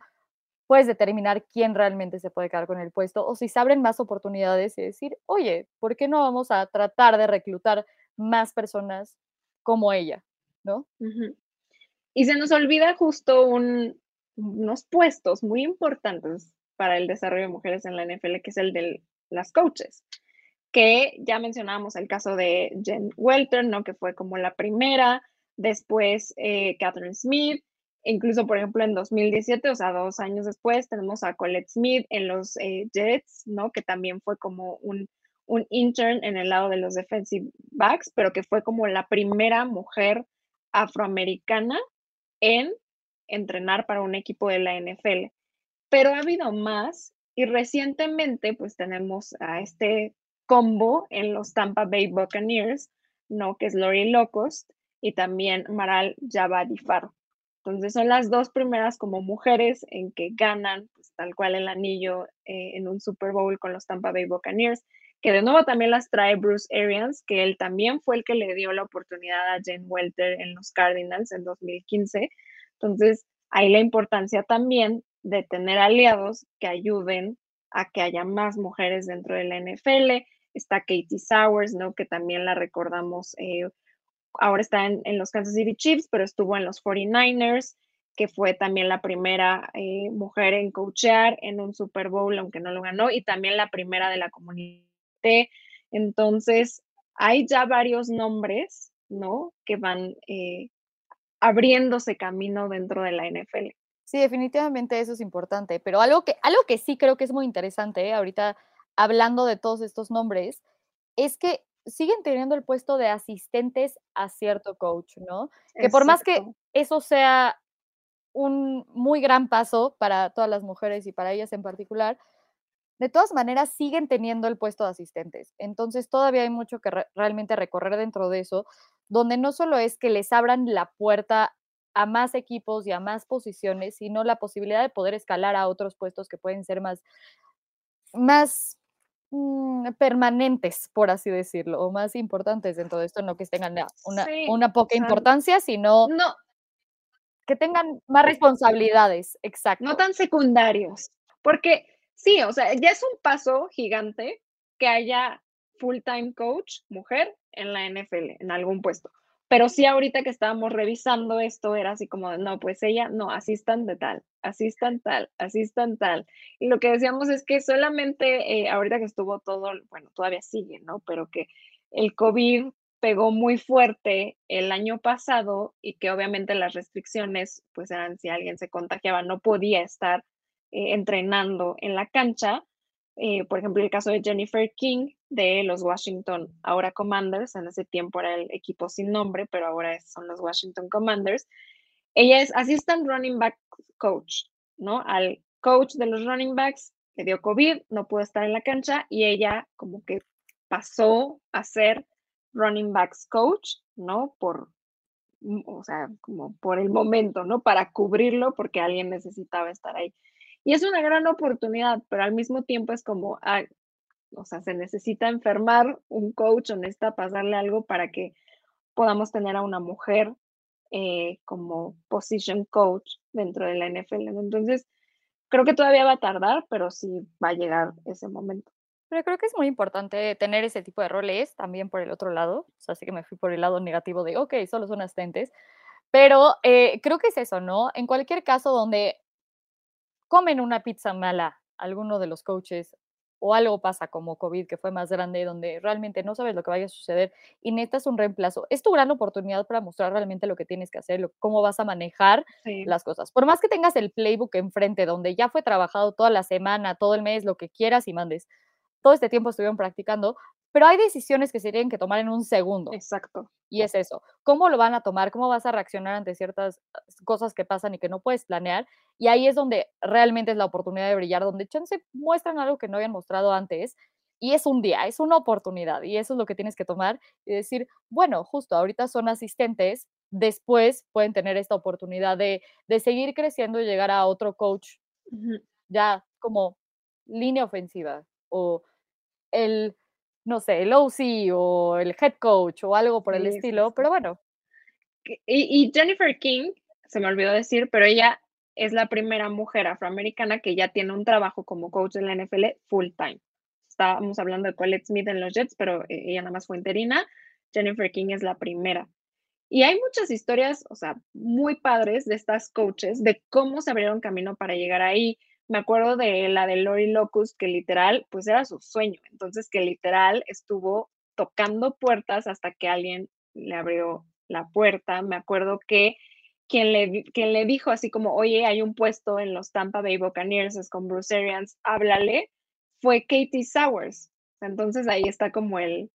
puedes determinar quién realmente se puede quedar con el puesto o si se abren más oportunidades y decir, oye, ¿por qué no vamos a tratar de reclutar más personas como ella? ¿No? Y se nos olvida justo un, unos puestos muy importantes para el desarrollo de mujeres en la NFL, que es el de las coaches, que ya mencionábamos el caso de Jen Welter, ¿no? Que fue como la primera, después eh, Catherine Smith, incluso por ejemplo en 2017, o sea, dos años después, tenemos a Colette Smith en los eh, Jets, ¿no? Que también fue como un, un intern en el lado de los defensive backs, pero que fue como la primera mujer afroamericana en entrenar para un equipo de la NFL. Pero ha habido más y recientemente pues tenemos a este combo en los Tampa Bay Buccaneers, ¿no? Que es Lori Locost y también Maral Javadifar. Entonces son las dos primeras como mujeres en que ganan pues, tal cual el anillo eh, en un Super Bowl con los Tampa Bay Buccaneers, que de nuevo también las trae Bruce Arians, que él también fue el que le dio la oportunidad a Jane Welter en los Cardinals en 2015. Entonces, hay la importancia también de tener aliados que ayuden a que haya más mujeres dentro de la NFL. Está Katie Sowers, ¿no? Que también la recordamos eh, ahora está en, los Kansas City Chiefs, pero estuvo en los 49ers, que fue también la primera eh, mujer en coachear en un Super Bowl, aunque no lo ganó, y también la primera de la comunidad. Entonces, hay ya varios nombres, ¿no? Que van eh, abriéndose camino dentro de la NFL. Sí, definitivamente eso es importante, pero algo que, algo que sí creo que es muy interesante, ahorita hablando de todos estos nombres, es que siguen teniendo el puesto de asistentes a cierto coach, ¿no? Que por más que eso sea un muy gran paso para todas las mujeres y para ellas en particular, de todas maneras siguen teniendo el puesto de asistentes. Entonces todavía hay mucho que realmente recorrer dentro de eso, donde no solo es que les abran la puerta a más equipos y a más posiciones, sino la posibilidad de poder escalar a otros puestos que pueden ser más, más Mm, permanentes, por así decirlo, o más importantes dentro de esto, no que tengan una, una poca importancia, sino no, que tengan más responsabilidades, exacto. No tan secundarios, porque sí, o sea, ya es un paso gigante que haya full-time coach, mujer, en la NFL, en algún puesto. Pero sí, ahorita que estábamos revisando esto, era así como, no, pues ella, no, asistan de tal, asistan tal, asistan tal. Y lo que decíamos es que solamente eh, ahorita que estuvo todo, bueno, todavía sigue, ¿no? Pero que el COVID pegó muy fuerte el año pasado y que obviamente las restricciones, pues eran si alguien se contagiaba, no podía estar eh, entrenando en la cancha. Eh, por ejemplo, el caso de Jennifer King de los Washington, ahora Commanders, en ese tiempo era el equipo sin nombre, pero ahora son los Washington Commanders. Ella es assistant running back coach, ¿no? Al coach de los running backs le dio COVID, no pudo estar en la cancha y ella como que pasó a ser running backs coach, ¿no? Por, o sea, como por el momento, ¿no? Para cubrirlo porque alguien necesitaba estar ahí. Y es una gran oportunidad, pero al mismo tiempo es como, ah, o sea, se necesita enfermar un coach o necesita pasarle algo para que podamos tener a una mujer eh, como position coach dentro de la NFL. Entonces, creo que todavía va a tardar, pero sí va a llegar ese momento. Pero creo que es muy importante tener ese tipo de roles también por el otro lado. O sea, así que me fui por el lado negativo de, ok, solo son asistentes. Pero eh, creo que es eso, ¿no? En cualquier caso donde comen una pizza mala alguno de los coaches o algo pasa como COVID, que fue más grande, donde realmente no sabes lo que vaya a suceder y necesitas un reemplazo, es tu gran oportunidad para mostrar realmente lo que tienes que hacer, cómo vas a manejar las cosas. Por más que tengas el playbook enfrente, donde ya fue trabajado toda la semana, todo el mes, lo que quieras y mandes, todo este tiempo estuvieron practicando, pero hay decisiones que se tienen que tomar en un segundo. Exacto. Y es eso. ¿Cómo lo van a tomar? ¿Cómo vas a reaccionar ante ciertas ah, cosas que pasan y que no puedes planear? Y ahí es donde realmente es la oportunidad de brillar, donde chance muestran algo que no habían mostrado antes. Y es un día, es una oportunidad. Y eso es lo que tienes que tomar y decir, bueno, justo ahorita son asistentes, después pueden tener esta oportunidad de, de seguir creciendo y llegar a otro coach ya como línea ofensiva o el no sé, el OC o el head coach o algo por el estilo, pero bueno. Y, Jennifer King, se me olvidó decir, pero ella es la primera mujer afroamericana que ya tiene un trabajo como coach en la NFL full time. Estábamos hablando de Colette Smith en los Jets, pero eh, ella nada más fue interina. Jennifer King es la primera. Y hay muchas historias, o sea, muy padres de estas coaches, de cómo se abrieron camino para llegar ahí me acuerdo de la de Lori Locus, que literal, pues era su sueño. Entonces, que literal estuvo tocando puertas hasta que alguien le abrió la puerta. Me acuerdo que quien le, quien le dijo así como, oye, hay un puesto en los Tampa Bay Buccaneers, con Bruce Arians, háblale, fue Katie Sowers. Entonces ahí está como el,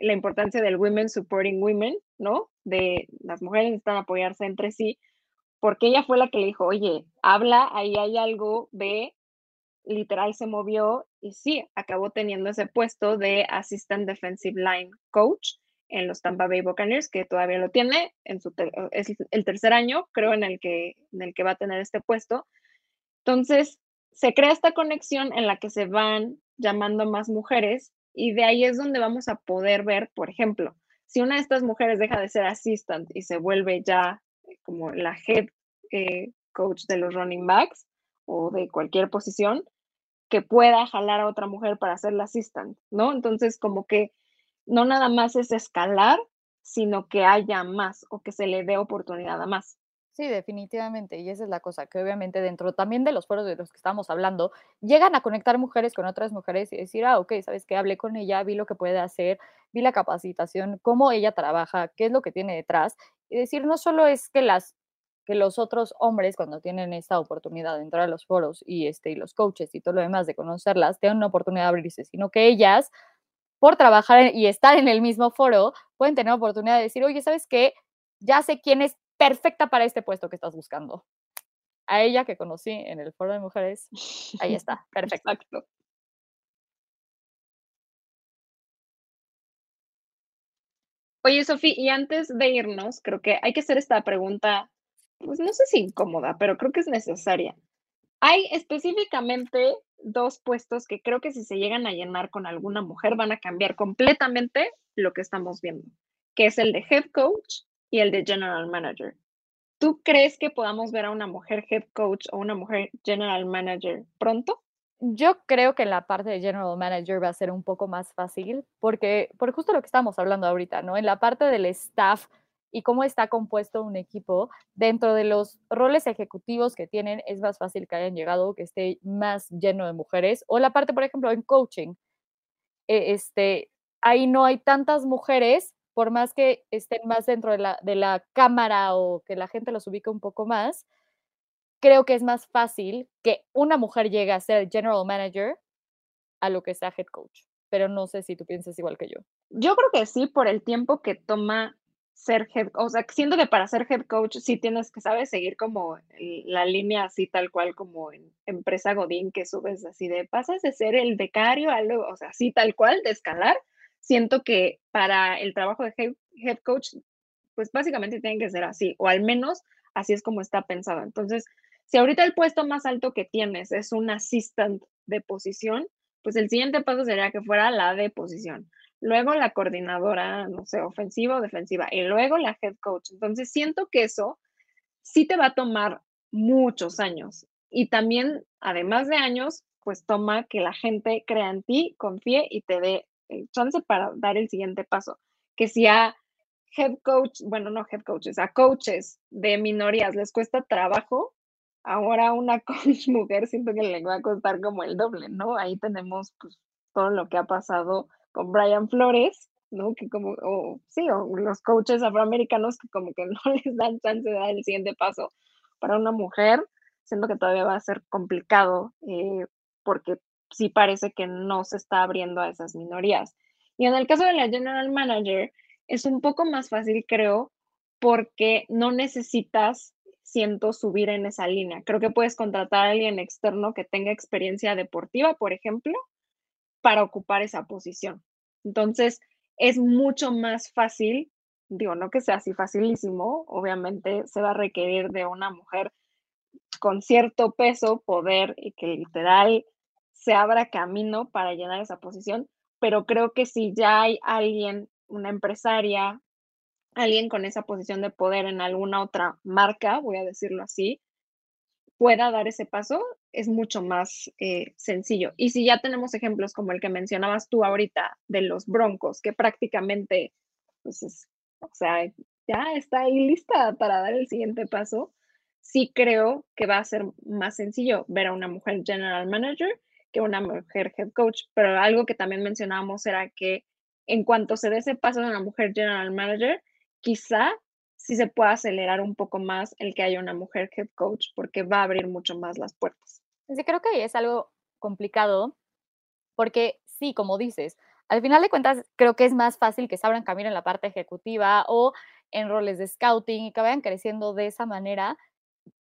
la importancia del women supporting women, ¿no? De las mujeres necesitan apoyarse entre sí, porque ella fue la que le dijo, oye, habla, ahí hay algo, ve, literal se movió y sí, acabó teniendo ese puesto de Assistant Defensive Line Coach en los Tampa Bay Buccaneers, que todavía lo tiene, en su es el tercer año, creo, en el, que, en el que va a tener este puesto. Entonces, se crea esta conexión en la que se van llamando más mujeres y de ahí es donde vamos a poder ver, por ejemplo, si una de estas mujeres deja de ser assistant y se vuelve ya como la head eh, coach de los running backs o de cualquier posición, que pueda jalar a otra mujer para ser la assistant, ¿no? Entonces, como que no nada más es escalar, sino que haya más o que se le dé oportunidad a más. Sí, definitivamente. Y esa es la cosa, que obviamente dentro también de los foros de los que estamos hablando, llegan a conectar mujeres con otras mujeres y decir, ah, ok, sabes que hablé con ella, vi lo que puede hacer, vi la capacitación, cómo ella trabaja, qué es lo que tiene detrás. Y decir, no solo es que las que los otros hombres cuando tienen esta oportunidad de entrar a los foros y este y los coaches y todo lo demás de conocerlas, tengan una oportunidad de abrirse, sino que ellas por trabajar y estar en el mismo foro, pueden tener oportunidad de decir, oye, ¿sabes qué? Ya sé quién es perfecta para este puesto que estás buscando. A ella que conocí en el foro de mujeres, ahí está, [LAUGHS] perfecto. Exacto. Oye, Sofía, y antes de irnos, creo que hay que hacer esta pregunta, pues no sé si incómoda, pero creo que es necesaria. Hay específicamente dos puestos que creo que si se llegan a llenar con alguna mujer van a cambiar completamente lo que estamos viendo, que es el de head coach y el de general manager. ¿Tú crees que podamos ver a una mujer head coach o una mujer general manager pronto? Yo creo que en la parte de general manager va a ser un poco más fácil porque por justo lo que estamos hablando ahorita, ¿no? En la parte del staff y cómo está compuesto un equipo, dentro de los roles ejecutivos que tienen, es más fácil que hayan llegado, que esté más lleno de mujeres. O la parte, por ejemplo, en coaching, e, este, ahí no hay tantas mujeres por más que estén más dentro de la, de la cámara o que la gente los ubique un poco más, creo que es más fácil que una mujer llegue a ser general manager a lo que sea head coach. Pero no sé si tú piensas igual que yo. Yo creo que sí, por el tiempo que toma ser head, o sea, siento que para ser head coach sí tienes que, ¿sabes? Seguir como la línea así tal cual como en empresa Godín que subes así de, pasas de ser el becario a lo, o sea, así tal cual, de escalar, siento que para el trabajo de head, coach, pues básicamente tienen que ser así, o al menos así es como está pensado. Entonces, si ahorita el puesto más alto que tienes es un assistant de posición, pues el siguiente paso sería que fuera la de posición. Luego la coordinadora, no sé, ofensiva o defensiva, y luego la head coach. Entonces, siento que eso sí te va a tomar muchos años. Y también, además de años, pues toma que la gente crea en ti, confíe y te dé eh, chance para dar el siguiente paso. Que si a head coach, bueno, no head coaches, a coaches de minorías les cuesta trabajo, ahora una [LAUGHS] coach mujer siento que le va a costar como el doble, ¿no? Ahí tenemos pues todo lo que ha pasado con Brian Flores, ¿no? Que como, o sí, o los coaches afroamericanos que como que [LAUGHS] no les dan chance de dar el siguiente paso para una mujer, siento que todavía va a ser complicado eh, porque sí parece que no se está abriendo a esas minorías. Y en el caso de la General Manager, es un poco más fácil, creo, porque no necesitas, siento, subir en esa línea. Creo que puedes contratar a alguien externo que tenga experiencia deportiva, por ejemplo, para ocupar esa posición. Entonces, es mucho más fácil, digo, no que sea así facilísimo, obviamente se va a requerir de una mujer con cierto peso, poder y que literal se abra camino para llenar esa posición, pero creo que si ya hay alguien, una empresaria, alguien con esa posición de poder en alguna otra marca, voy a decirlo así, pueda dar ese paso, es mucho más eh, sencillo. Y si ya tenemos ejemplos como el que mencionabas tú ahorita de los Broncos, que prácticamente, pues o sea, ya está ahí lista para dar el siguiente paso, sí creo que va a ser más sencillo ver a una mujer general manager que una mujer head coach, pero algo que también mencionábamos era que en cuanto se dé ese paso de una mujer general manager, quizá sí se pueda acelerar un poco más el que haya una mujer head coach, porque va a abrir mucho más las puertas. Sí, creo que es algo complicado, porque sí, como dices, al final de cuentas creo que es más fácil que se abran camino en la parte ejecutiva o en roles de scouting y que vayan creciendo de esa manera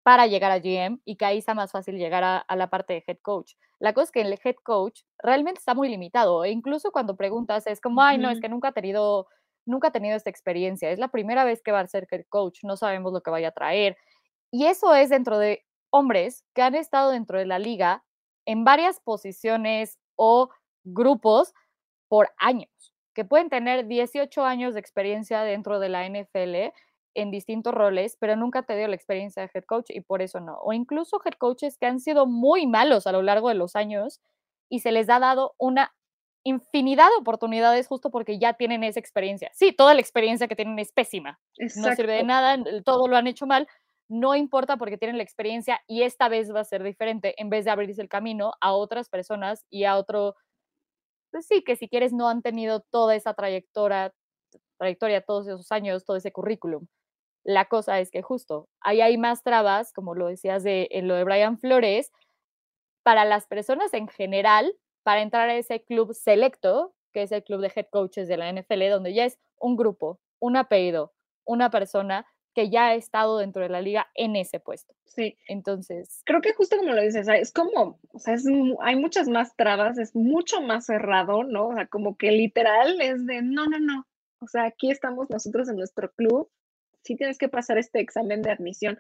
para llegar a GM y que ahí sea más fácil llegar a, la parte de head coach. La cosa es que el head coach realmente está muy limitado. E incluso cuando preguntas es como, ay, no, es que nunca ha tenido, nunca ha tenido esta experiencia. Es la primera vez que va a ser head coach. No sabemos lo que vaya a traer. Y eso es dentro de hombres que han estado dentro de la liga en varias posiciones o grupos por años, que pueden tener 18 años de experiencia dentro de la NFL en distintos roles, pero nunca te dio la experiencia de head coach y por eso no. O incluso head coaches que han sido muy malos a lo largo de los años y se les ha dado una infinidad de oportunidades justo porque ya tienen esa experiencia. Sí, toda la experiencia que tienen es pésima. No sirve de nada, todo lo han hecho mal. No importa porque tienen la experiencia y esta vez va a ser diferente en vez de abrirse el camino a otras personas y a otro, pues sí, que si quieres no han tenido toda esa trayectoria, trayectoria, todos esos años, todo ese currículum. La cosa es que justo ahí hay más trabas, como lo decías de, en lo de Brian Flores, para las personas en general, para entrar a ese club selecto, que es el club de head coaches de la NFL, donde ya es un grupo, un apellido, una persona que ya ha estado dentro de la liga en ese puesto. Sí. Entonces. Creo que justo como lo dices, es como, o sea, hay muchas más trabas, es mucho más cerrado, ¿no? O sea, como que literal es de, no, no, no. O sea, aquí estamos nosotros en nuestro club sí tienes que pasar este examen de admisión.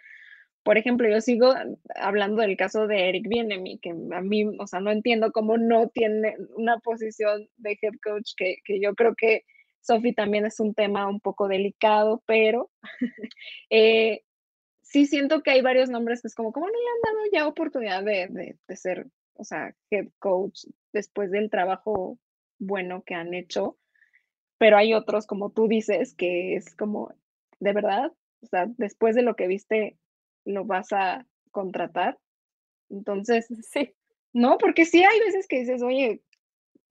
Por ejemplo, yo sigo hablando del caso de Eric Bienemi, que a mí, o sea, no entiendo cómo no tiene una posición de head coach, que, yo creo que Sophie también es un tema un poco delicado, pero [LAUGHS] eh, sí siento que hay varios nombres que es como, ¿cómo no le han dado ya oportunidad de, de ser, o sea, head coach después del trabajo bueno que han hecho? Pero hay otros, como tú dices, que es como, de verdad, o sea, después de lo que viste, lo vas a contratar. Entonces, [LAUGHS] sí, no, porque sí hay veces que dices, oye,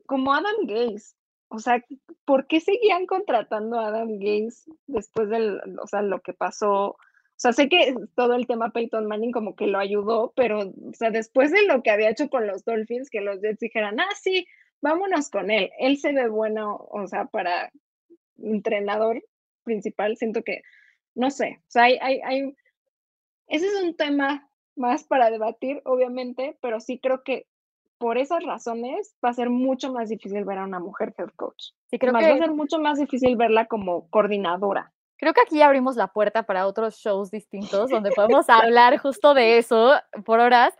como Adam Gaze, o sea, ¿por qué seguían contratando a Adam Gaze después del, o sea, lo que pasó? O sea, sé que todo el tema Peyton Manning como que lo ayudó, pero, o sea, después de lo que había hecho con los Dolphins, que los Jets dijeran, ah, sí, vámonos con él, él se ve bueno, o sea, para entrenador, principal, siento que, no sé, o sea, hay, hay, hay, ese es un tema más para debatir, obviamente, pero sí creo que por esas razones va a ser mucho más difícil ver a una mujer head coach. Sí, creo que va a ser mucho más difícil verla como coordinadora. Creo que aquí abrimos la puerta para otros shows distintos donde podemos hablar justo de eso por horas,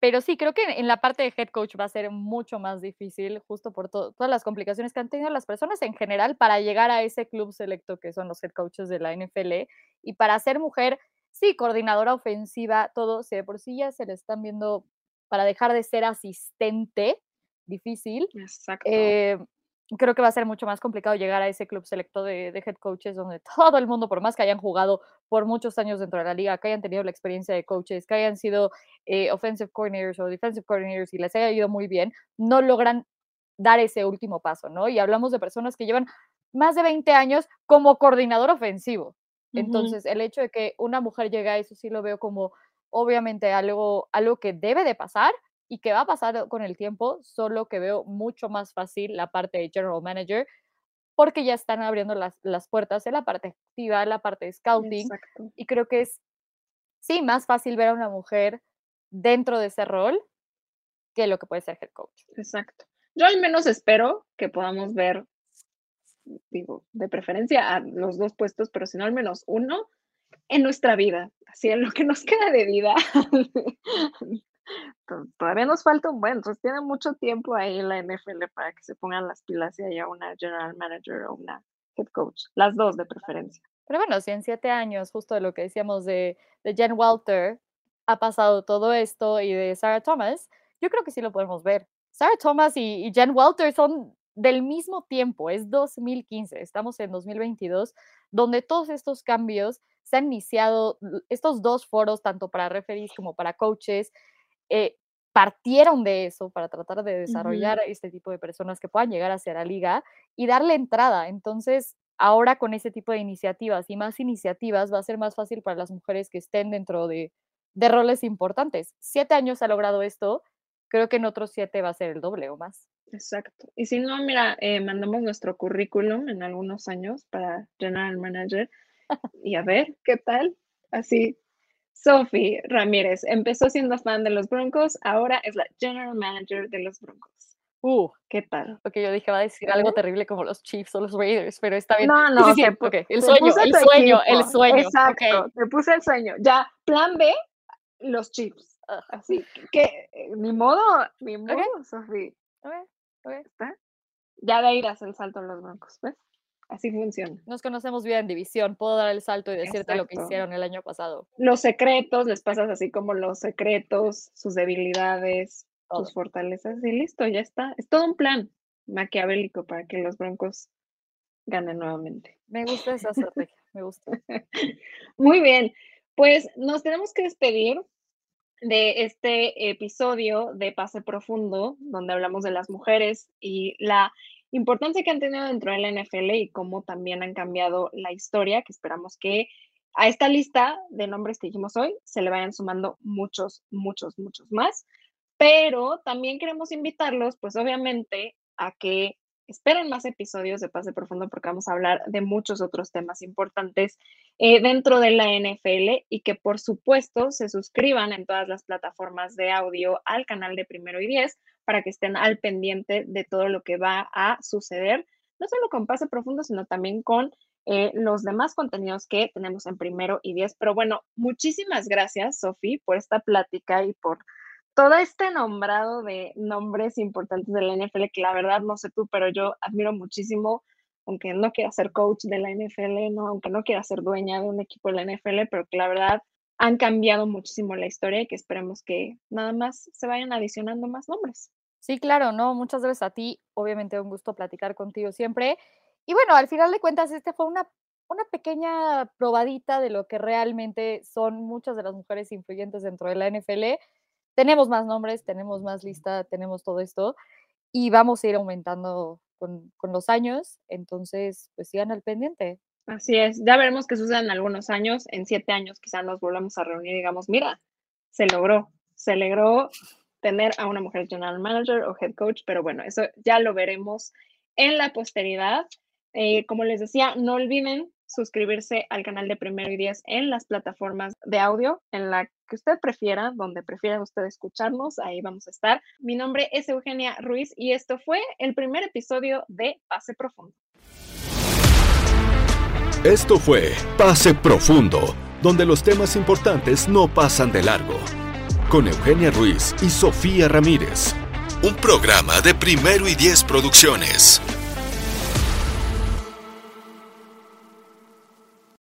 pero sí, creo que en la parte de head coach va a ser mucho más difícil, justo por todas las complicaciones que han tenido las personas en general para llegar a ese club selecto que son los head coaches de la NFL. Y para ser mujer, sí, coordinadora ofensiva, todo, si de por sí ya se le están viendo para dejar de ser asistente, difícil. Exacto. Eh, creo que va a ser mucho más complicado llegar a ese club selecto de, head coaches donde [LAUGHS] todo el mundo, por más que hayan jugado por muchos años dentro de la liga, que hayan tenido la experiencia de coaches, que hayan sido eh, offensive coordinators o defensive coordinators y les haya ido muy bien, no logran dar ese último paso, ¿no? Y hablamos de personas que llevan más de 20 años como coordinador ofensivo. Entonces, el hecho de que una mujer llegue a eso sí lo veo como obviamente algo, algo que debe de pasar, y que va a pasar con el tiempo, solo que veo mucho más fácil la parte de general manager porque ya están abriendo las, las puertas en la parte activa, en la parte de scouting y creo que es, sí, más fácil ver a una mujer dentro de ese rol que lo que puede ser head coach. Exacto. Yo al menos espero que podamos ver, digo, de preferencia a los dos puestos, pero si no al menos uno en nuestra vida, así en lo que nos queda de vida, [LAUGHS] todavía nos falta un buen, entonces tiene mucho tiempo ahí la NFL para que se pongan las pilas y haya una general manager o una head coach, las dos de preferencia. Pero bueno, si en siete años, justo de lo que decíamos de, de Jen Walter, ha pasado todo esto y de Sarah Thomas, yo creo que sí lo podemos ver. Sarah Thomas y, y Jen Walter son del mismo tiempo, es 2015, estamos en 2022, donde todos estos cambios se han iniciado, estos dos foros, tanto para referees como para coaches, eh, partieron de eso para tratar de desarrollar este tipo de personas que puedan llegar hacia la liga y darle entrada. Entonces, ahora con ese tipo de iniciativas y más iniciativas va a ser más fácil para las mujeres que estén dentro de, de roles importantes. Siete años ha logrado esto, creo que en otros siete va a ser el doble o más. Exacto. Y si no, mira, eh, mandamos nuestro currículum en algunos años para General Manager y a ver qué tal. Así, Sophie Ramírez empezó siendo fan de los Broncos, ahora es la General Manager de los Broncos. Uh, ¿Qué tal? ok, yo dije, va a decir algo terrible como los Chiefs o los Raiders, pero está bien. No, no, Sí, El sueño, el sueño, el sueño. Exacto, ok. te puse el sueño. Ya, plan B, los Chiefs. Ah. Así que, eh, ni modo, ni modo, Sophie. Ya de ahí das el salto a los Broncos, ¿ves? Así funciona. Nos conocemos bien en división, puedo dar el salto y decirte lo que hicieron el año pasado. Los secretos, les pasas así como los secretos, sus debilidades, Todo. sus fortalezas y listo, ya está. Es todo un plan maquiavélico para que los Broncos ganen nuevamente. Me gusta esa [LAUGHS] estrategia, me gusta. Muy bien, pues nos tenemos que despedir de este episodio de Pase Profundo, donde hablamos de las mujeres y la importancia que han tenido dentro de la NFL y cómo también han cambiado la historia, que esperamos que a esta lista de nombres que dijimos hoy se le vayan sumando muchos, muchos, muchos más. Pero también queremos invitarlos, pues obviamente, a que esperen más episodios de Pase Profundo porque vamos a hablar de muchos otros temas importantes eh, dentro de la NFL y que por supuesto se suscriban en todas las plataformas de audio al canal de Primero y Diez para que estén al pendiente de todo lo que va a suceder, no solo con Pase Profundo, sino también con eh, los demás contenidos que tenemos en Primero y Diez. Pero bueno, muchísimas gracias, Sofi, por esta plática y por todo este nombrado de nombres importantes de la NFL, que la verdad no sé tú, pero yo admiro muchísimo, aunque no quiera ser coach de la NFL, no, aunque no quiera ser dueña de un equipo de la NFL, pero que la verdad han cambiado muchísimo la historia y que esperemos que nada más se vayan adicionando más nombres. Sí, claro, no, muchas gracias a ti. Obviamente un gusto platicar contigo siempre. Y bueno, al final de cuentas, este fue una, una pequeña probadita de lo que realmente son muchas de las mujeres influyentes dentro de la NFL. Tenemos más nombres, tenemos más lista, tenemos todo esto y vamos a ir aumentando con, con los años. Entonces, pues sigan al pendiente. Así es, ya veremos qué sucede en algunos años, en siete años quizá nos volvamos a reunir y digamos, mira, se logró, se logró tener a una mujer general manager o head coach, pero bueno, eso ya lo veremos en la posteridad. Eh, como les decía, no olviden suscribirse al canal de Primero y Diez en las plataformas de audio, en la que usted prefiera, donde prefiera usted escucharnos, ahí vamos a estar. Mi nombre es Eugenia Ruiz y esto fue el primer episodio de Pase Profundo. Esto fue Pase Profundo, donde los temas importantes no pasan de largo. Con Eugenia Ruiz y Sofía Ramírez. Un programa de Primero y Diez Producciones.